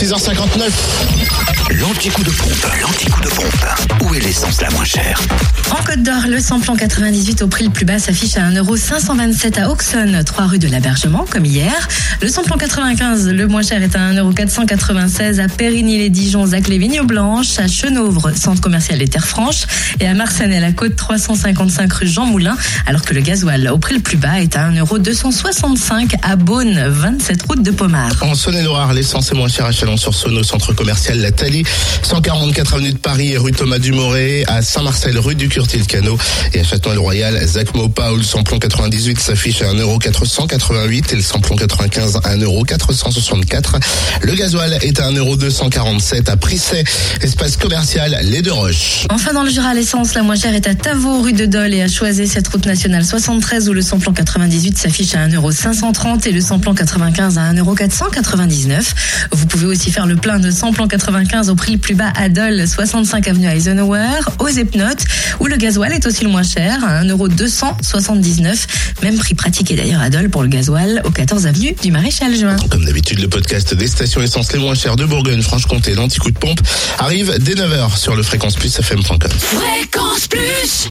6h59. L'anti-coup de pompe, l'anti-coup de pompe. Où est l'essence la moins chère En Côte d'Or, le samplon 98 au prix le plus bas s'affiche à 1,527€ à Auxonne, 3 rue de l'Abergement, comme hier. Le samplon 95, le moins cher, est à 1,496€ à Périgny-les-Dijon, Zac les Vignes Blanches, à Chenovre, centre commercial des Terres Franches, et à Marsanne et la Côte 355 rue Jean Moulin, alors que le gasoil au prix le plus bas est à 1,265€ à Beaune, 27 route de Pomard. En Saône-et-Loire, l'essence est moins chère à Chalon-sur-Saône au centre commercial La Thalie, 144 avenue de Paris et rue Thomas Dumoré, à Saint-Marcel rue du Curtil-Cano et à Châtenois-le-Royal, où le samplon 98 s'affiche à 1,488€ et le samplon 95 à 1,464€. Le gasoil est à 1,247€ à Prissay, espace commercial Les Deux Roches. Enfin, dans le Jura, l'essence la moins chère est à Tavaux, rue de Dole et à Choisy, cette route nationale 73 où le samplon 98 s'affiche à 1,530€ et le samplon 95 à 1,499€. Vous pouvez aussi faire le plein de samplon 95 au prix le plus bas à Dole, 65 avenue Eisenhower, aux Epnotes, où le gasoil est aussi le moins cher, à 1,279€. Même prix pratiqué d'ailleurs à Dole pour le gasoil, au 14 avenue du Maréchal Juin. Comme d'habitude, le podcast des stations essence les moins chères de Bourgogne-Franche-Comté, l'anti-coup de pompe, arrive dès 9h sur le fréquence plus fm.com. Fréquence plus